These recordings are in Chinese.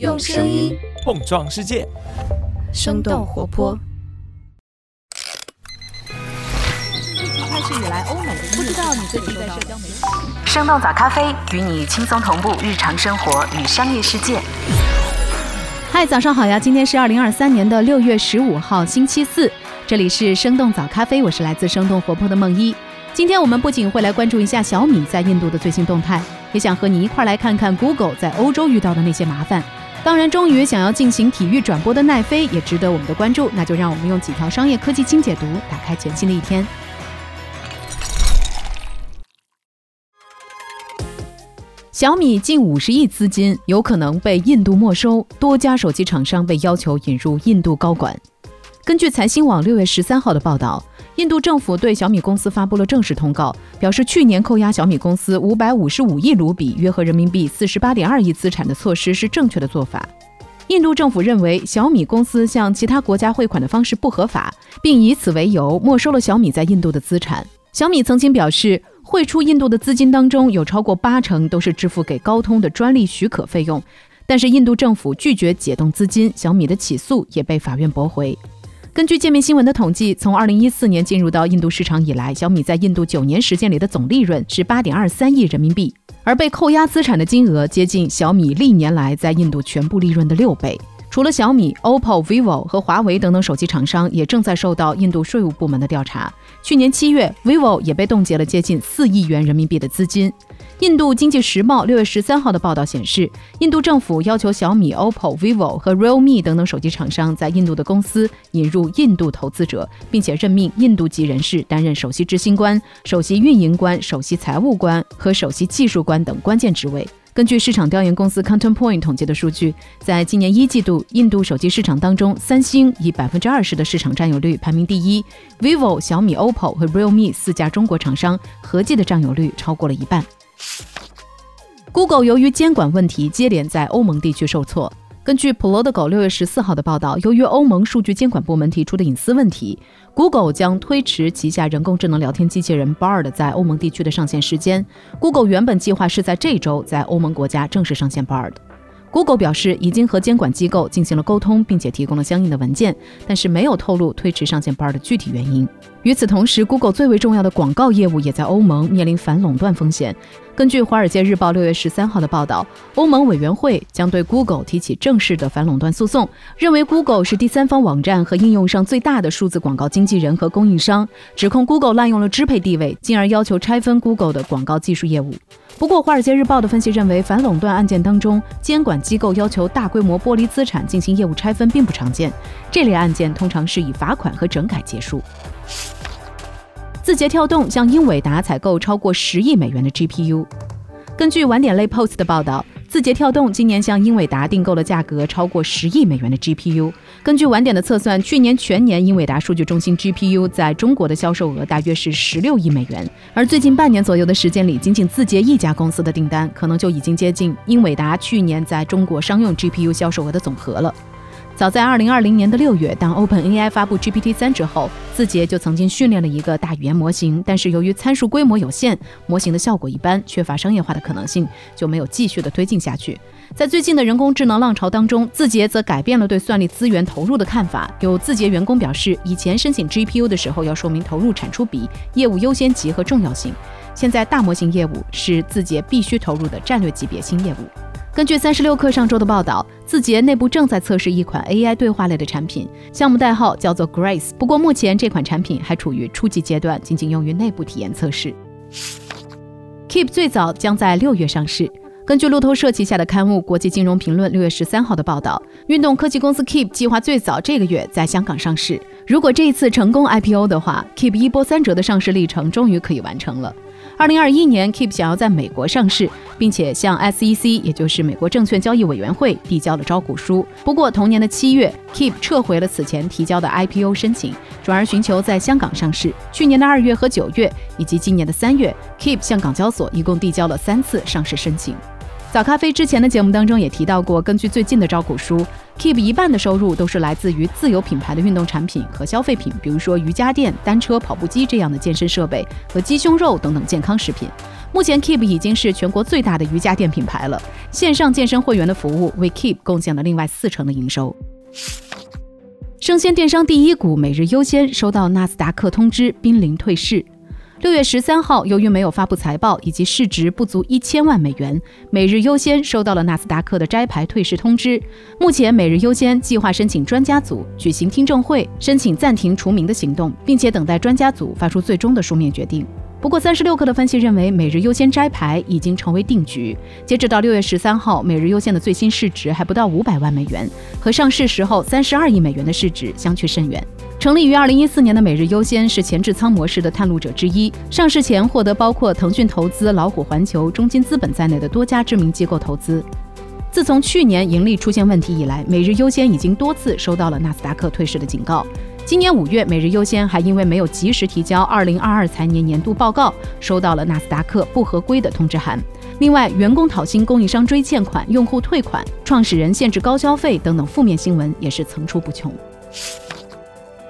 用声音碰撞世界，生动活泼。开始以来，欧美不知道你最近在社交媒体。生动早咖啡与你轻松同步日常生活与商业世界。嗨，早上好呀！今天是二零二三年的六月十五号，星期四。这里是生动早咖啡，我是来自生动活泼的梦一。今天我们不仅会来关注一下小米在印度的最新动态，也想和你一块来看看 Google 在欧洲遇到的那些麻烦。当然，终于想要进行体育转播的奈飞也值得我们的关注。那就让我们用几条商业科技轻解读，打开全新的一天。小米近五十亿资金有可能被印度没收，多家手机厂商被要求引入印度高管。根据财新网六月十三号的报道，印度政府对小米公司发布了正式通告，表示去年扣押小米公司五百五十五亿卢比（约合人民币四十八点二亿）资产的措施是正确的做法。印度政府认为小米公司向其他国家汇款的方式不合法，并以此为由没收了小米在印度的资产。小米曾经表示。汇出印度的资金当中，有超过八成都是支付给高通的专利许可费用，但是印度政府拒绝解冻资金，小米的起诉也被法院驳回。根据界面新闻的统计，从二零一四年进入到印度市场以来，小米在印度九年时间里的总利润是八点二三亿人民币，而被扣押资产的金额接近小米历年来在印度全部利润的六倍。除了小米、OPPO、vivo 和华为等等手机厂商，也正在受到印度税务部门的调查。去年七月，vivo 也被冻结了接近四亿元人民币的资金。印度经济时报六月十三号的报道显示，印度政府要求小米、OPPO、vivo 和 Realme 等等手机厂商在印度的公司引入印度投资者，并且任命印度籍人士担任首席执行官、首席运营官、首席财务官和首席技术官等关键职位。根据市场调研公司 Counterpoint 统计的数据，在今年一季度，印度手机市场当中，三星以百分之二十的市场占有率排名第一，vivo、小米、OPPO 和 Realme 四家中国厂商合计的占有率超过了一半。Google 由于监管问题，接连在欧盟地区受挫。根据 Politico 六月十四号的报道，由于欧盟数据监管部门提出的隐私问题，Google 将推迟旗下人工智能聊天机器人 Bard 在欧盟地区的上线时间。Google 原本计划是在这周在欧盟国家正式上线 Bard。Google 表示已经和监管机构进行了沟通，并且提供了相应的文件，但是没有透露推迟上线 Bard 的具体原因。与此同时，Google 最为重要的广告业务也在欧盟面临反垄断风险。根据《华尔街日报》六月十三号的报道，欧盟委员会将对 Google 提起正式的反垄断诉讼，认为 Google 是第三方网站和应用上最大的数字广告经纪人和供应商，指控 Google 滥用了支配地位，进而要求拆分 Google 的广告技术业务。不过，《华尔街日报》的分析认为，反垄断案件当中，监管机构要求大规模剥离资产进行业务拆分并不常见，这类案件通常是以罚款和整改结束。字节跳动向英伟达采购超过十亿美元的 GPU。根据晚点类 Post 的报道，字节跳动今年向英伟达订购了价格超过十亿美元的 GPU。根据晚点的测算，去年全年英伟达数据中心 GPU 在中国的销售额大约是十六亿美元。而最近半年左右的时间里，仅仅字节一家公司的订单，可能就已经接近英伟达去年在中国商用 GPU 销售额的总和了。早在二零二零年的六月，当 OpenAI 发布 GPT 三之后，字节就曾经训练了一个大语言模型，但是由于参数规模有限，模型的效果一般，缺乏商业化的可能性，就没有继续的推进下去。在最近的人工智能浪潮当中，字节则改变了对算力资源投入的看法。有字节员工表示，以前申请 GPU 的时候要说明投入产出比、业务优先级和重要性，现在大模型业务是字节必须投入的战略级别新业务。根据三十六氪上周的报道，字节内部正在测试一款 AI 对话类的产品，项目代号叫做 Grace。不过目前这款产品还处于初级阶段，仅仅用于内部体验测试。Keep 最早将在六月上市。根据路透社旗下的刊物《国际金融评论》六月十三号的报道，运动科技公司 Keep 计划最早这个月在香港上市。如果这一次成功 IPO 的话，Keep 一波三折的上市历程终于可以完成了。二零二一年，Keep 想要在美国上市，并且向 SEC，也就是美国证券交易委员会递交了招股书。不过，同年的七月，Keep 撤回了此前提交的 IPO 申请，转而寻求在香港上市。去年的二月和九月，以及今年的三月，Keep 向港交所一共递交了三次上市申请。早咖啡之前的节目当中也提到过，根据最近的招股书，Keep 一半的收入都是来自于自有品牌的运动产品和消费品，比如说瑜伽垫、单车、跑步机这样的健身设备和鸡胸肉等等健康食品。目前 Keep 已经是全国最大的瑜伽垫品牌了，线上健身会员的服务为 Keep 贡献了另外四成的营收。生鲜电商第一股每日优先收到纳斯达克通知，濒临退市。六月十三号，由于没有发布财报以及市值不足一千万美元，每日优先收到了纳斯达克的摘牌退市通知。目前，每日优先计划申请专家组举行听证会，申请暂停除名的行动，并且等待专家组发出最终的书面决定。不过，三十六氪的分析认为，每日优先摘牌已经成为定局。截止到六月十三号，每日优先的最新市值还不到五百万美元，和上市时候三十二亿美元的市值相去甚远。成立于二零一四年的每日优先是前置仓模式的探路者之一。上市前获得包括腾讯投资、老虎环球、中金资本在内的多家知名机构投资。自从去年盈利出现问题以来，每日优先已经多次收到了纳斯达克退市的警告。今年五月，每日优先还因为没有及时提交二零二二财年年度报告，收到了纳斯达克不合规的通知函。另外，员工讨薪、供应商追欠款、用户退款、创始人限制高消费等等负面新闻也是层出不穷。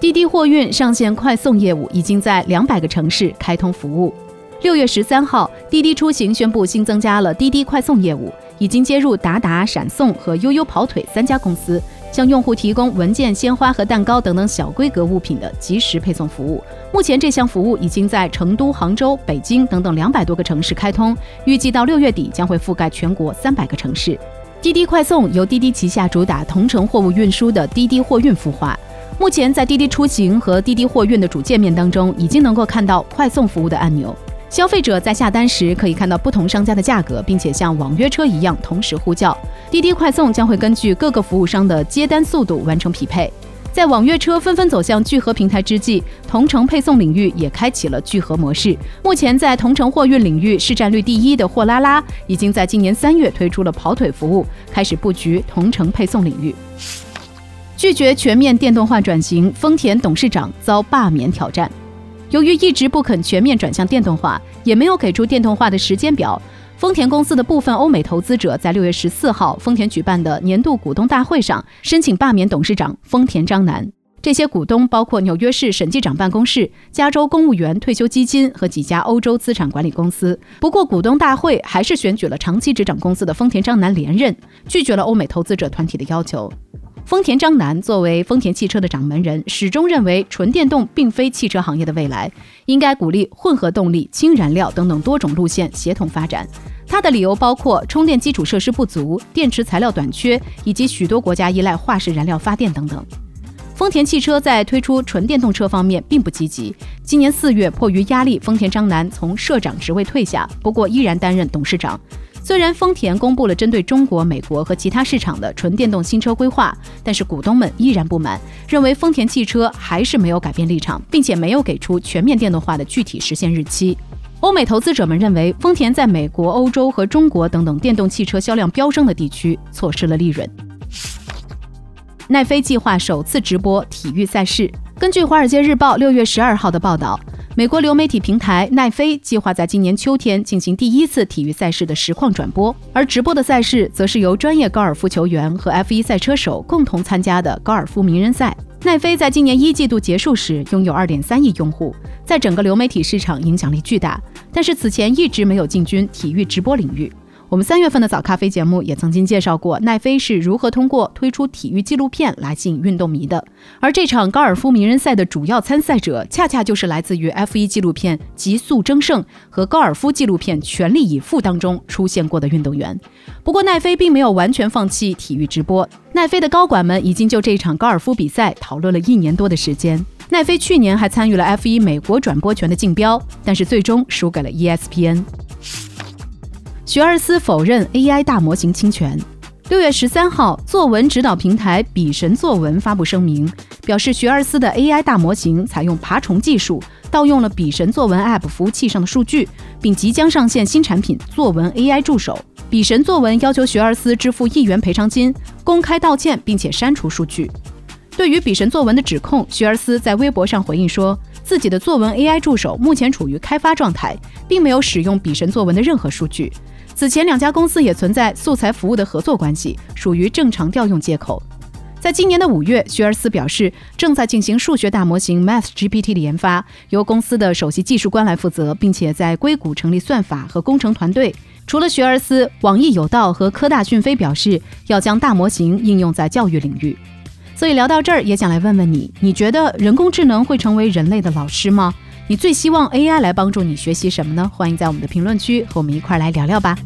滴滴货运上线快送业务，已经在两百个城市开通服务。六月十三号，滴滴出行宣布新增加了滴滴快送业务，已经接入达达、闪送和悠悠跑腿三家公司。向用户提供文件、鲜花和蛋糕等等小规格物品的即时配送服务。目前，这项服务已经在成都、杭州、北京等等两百多个城市开通，预计到六月底将会覆盖全国三百个城市。滴滴快送由滴滴旗下主打同城货物运输的滴滴货运孵化。目前，在滴滴出行和滴滴货运的主界面当中，已经能够看到快送服务的按钮。消费者在下单时可以看到不同商家的价格，并且像网约车一样同时呼叫。滴滴快送将会根据各个服务商的接单速度完成匹配。在网约车纷纷走向聚合平台之际，同城配送领域也开启了聚合模式。目前在同城货运领域市占率第一的货拉拉，已经在今年三月推出了跑腿服务，开始布局同城配送领域。拒绝全面电动化转型，丰田董事长遭罢免挑战。由于一直不肯全面转向电动化，也没有给出电动化的时间表，丰田公司的部分欧美投资者在六月十四号丰田举办的年度股东大会上申请罢免董事长丰田章男。这些股东包括纽约市审计长办公室、加州公务员退休基金和几家欧洲资产管理公司。不过，股东大会还是选举了长期执掌公司的丰田章男连任，拒绝了欧美投资者团体的要求。丰田章男作为丰田汽车的掌门人，始终认为纯电动并非汽车行业的未来，应该鼓励混合动力、氢燃料等等多种路线协同发展。他的理由包括充电基础设施不足、电池材料短缺，以及许多国家依赖化石燃料发电等等。丰田汽车在推出纯电动车方面并不积极。今年四月，迫于压力，丰田章男从社长职位退下，不过依然担任董事长。虽然丰田公布了针对中国、美国和其他市场的纯电动新车规划，但是股东们依然不满，认为丰田汽车还是没有改变立场，并且没有给出全面电动化的具体实现日期。欧美投资者们认为，丰田在美国、欧洲和中国等等电动汽车销量飙升的地区错失了利润。奈飞计划首次直播体育赛事。根据《华尔街日报》六月十二号的报道。美国流媒体平台奈飞计划在今年秋天进行第一次体育赛事的实况转播，而直播的赛事则是由专业高尔夫球员和 F1 赛车手共同参加的高尔夫名人赛。奈飞在今年一季度结束时拥有2.3亿用户，在整个流媒体市场影响力巨大，但是此前一直没有进军体育直播领域。我们三月份的早咖啡节目也曾经介绍过奈飞是如何通过推出体育纪录片来吸引运动迷的，而这场高尔夫名人赛的主要参赛者恰恰就是来自于 F1 纪录片《极速争胜》和高尔夫纪录片《全力以赴》当中出现过的运动员。不过奈飞并没有完全放弃体育直播，奈飞的高管们已经就这场高尔夫比赛讨论了一年多的时间。奈飞去年还参与了 F1 美国转播权的竞标，但是最终输给了 ESPN。学而思否认 AI 大模型侵权。六月十三号，作文指导平台笔神作文发布声明，表示学而思的 AI 大模型采用爬虫技术，盗用了笔神作文 App 服务器上的数据，并即将上线新产品作文 AI 助手。笔神作文要求学而思支付一元赔偿金，公开道歉，并且删除数据。对于笔神作文的指控，学而思在微博上回应说，自己的作文 AI 助手目前处于开发状态，并没有使用笔神作文的任何数据。此前两家公司也存在素材服务的合作关系，属于正常调用接口。在今年的五月，学而思表示正在进行数学大模型 Math GPT 的研发，由公司的首席技术官来负责，并且在硅谷成立算法和工程团队。除了学而思，网易有道和科大讯飞表示要将大模型应用在教育领域。所以聊到这儿，也想来问问你，你觉得人工智能会成为人类的老师吗？你最希望 AI 来帮助你学习什么呢？欢迎在我们的评论区和我们一块来聊聊吧。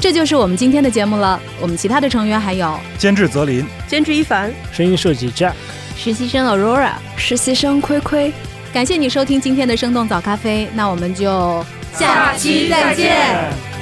这就是我们今天的节目了。我们其他的成员还有监制泽林、监制一凡、声音设计 Jack、实习生 Aurora、实习生亏亏。感谢你收听今天的生动早咖啡，那我们就下期再见。